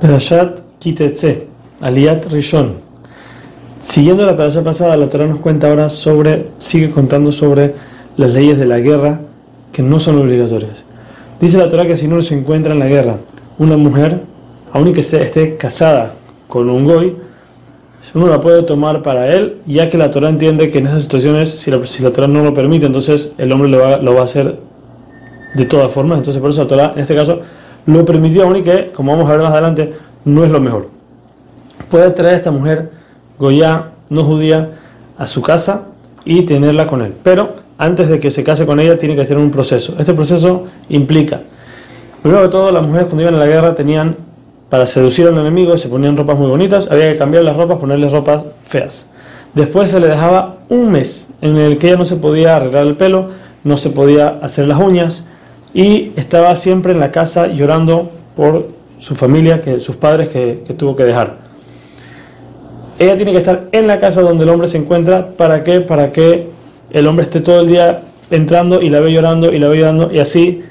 Perashat Kitetse, Aliat Rishon. Siguiendo la perashat pasada, la Torah nos cuenta ahora sobre, sigue contando sobre las leyes de la guerra que no son obligatorias. Dice la Torah que si no se encuentra en la guerra una mujer, aun que esté, esté casada con un goy, uno la puede tomar para él, ya que la Torah entiende que en esas situaciones, si la, si la Torah no lo permite, entonces el hombre lo va, lo va a hacer de todas formas. Entonces, por eso la Torah, en este caso, lo permitió aún y que, como vamos a ver más adelante, no es lo mejor. Puede traer a esta mujer goya, no judía, a su casa y tenerla con él. Pero antes de que se case con ella, tiene que hacer un proceso. Este proceso implica, primero de todo, las mujeres cuando iban a la guerra tenían, para seducir al enemigo, se ponían ropas muy bonitas, había que cambiar las ropas, ponerles ropas feas. Después se le dejaba un mes en el que ella no se podía arreglar el pelo, no se podía hacer las uñas, y estaba siempre en la casa llorando por su familia, que, sus padres que, tuvo que dejar. Ella tiene que estar en la casa donde el hombre se encuentra, ¿para qué? Para que el hombre esté todo el día entrando y la ve llorando y la ve llorando y así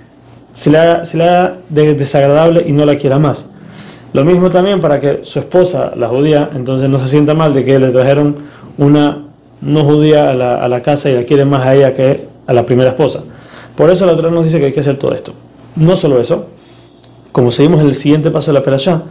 se le haga, se le haga desagradable y no la quiera más. Lo mismo también para que su esposa, la judía, entonces no se sienta mal de que le trajeron una no judía a la, a la casa y la quiere más a ella que a la primera esposa. Por eso la Torah nos dice que hay que hacer todo esto. No solo eso, como seguimos en el siguiente paso de la perashá,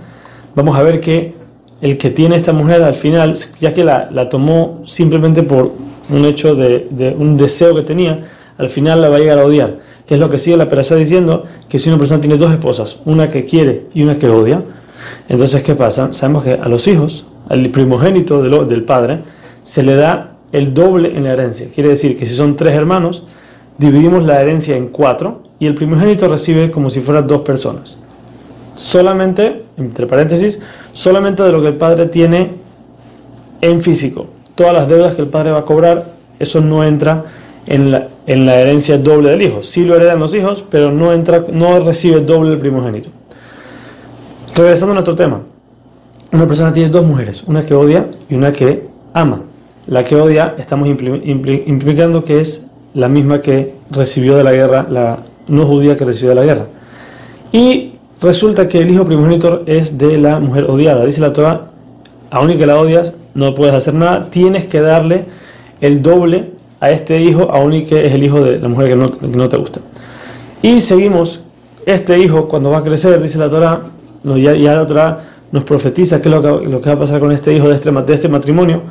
vamos a ver que el que tiene esta mujer al final, ya que la, la tomó simplemente por un hecho de, un deseo que tenía, al final la va a llegar a odiar. Que es lo que sigue la perashá diciendo, que si una persona tiene dos esposas, una que quiere y una que odia, entonces ¿qué pasa? Sabemos que a los hijos, al primogénito del padre, se le da el doble en la herencia. Quiere decir que si son tres hermanos, dividimos la herencia en cuatro y el primogénito recibe como si fueran dos personas. Solamente, entre paréntesis, solamente de lo que el padre tiene en físico. Todas las deudas que el padre va a cobrar, eso no entra en la, en la herencia doble del hijo. Sí lo heredan los hijos, pero no, entra, no recibe doble el primogénito. Regresando a nuestro tema. Una persona tiene dos mujeres, una que odia y una que ama. La que odia estamos implicando que es la misma que recibió de la guerra, la no judía que recibió de la guerra. Y resulta que el hijo primogénito es de la mujer odiada. Dice la Torah, aun y que la odias, no puedes hacer nada, tienes que darle el doble a este hijo, aun y que es el hijo de la mujer que no, te gusta. Y seguimos, este hijo cuando va a crecer, dice la Torah, ya, ya la Torah nos profetiza qué es lo que, lo que va a pasar con este hijo de este, de este matrimonio,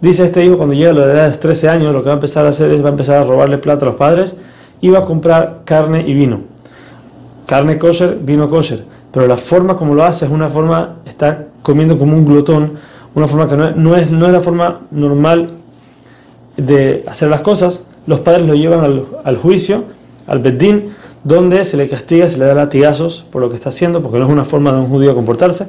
Dice este hijo cuando llega a la edad de los 13 años, lo que va a empezar a hacer es va a empezar a robarle plata a los padres y va a comprar carne y vino. Carne kosher, vino kosher. Pero la forma como lo hace es una forma, está comiendo como un glotón, una forma que no es, no es, no es la forma normal de hacer las cosas. Los padres lo llevan al, juicio, al bedín, donde se le castiga, se le da latigazos por lo que está haciendo, porque no es una forma de un judío comportarse.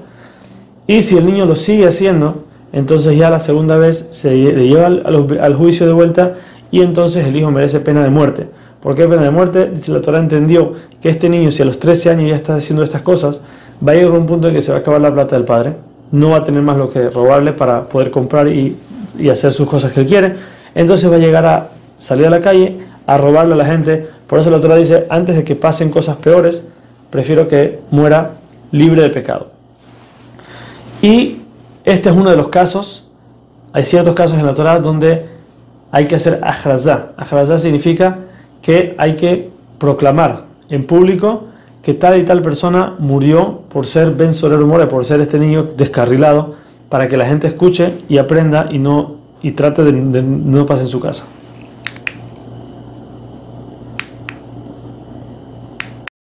Y si el niño lo sigue haciendo, entonces ya la segunda vez se le lleva al, juicio de vuelta y entonces el hijo merece pena de muerte. ¿Por qué pena de muerte? Dice la Torah entendió que este niño, si a los 13 años ya está haciendo estas cosas, va a llegar a un punto en que se va a acabar la plata del padre, no va a tener más lo que robarle para poder comprar y, y hacer sus cosas que él quiere, entonces va a llegar a salir a la calle, a robarle a la gente. Por eso la Torah dice, antes de que pasen cosas peores, prefiero que muera libre de pecado. Y este es uno de los casos, hay ciertos casos en la Torah donde hay que hacer ajrazá. Ajrazá significa que hay que proclamar en público que tal y tal persona murió por ser Ben Soler More, por ser este niño descarrilado, para que la gente escuche y aprenda y no y trate de, de no pase en su casa.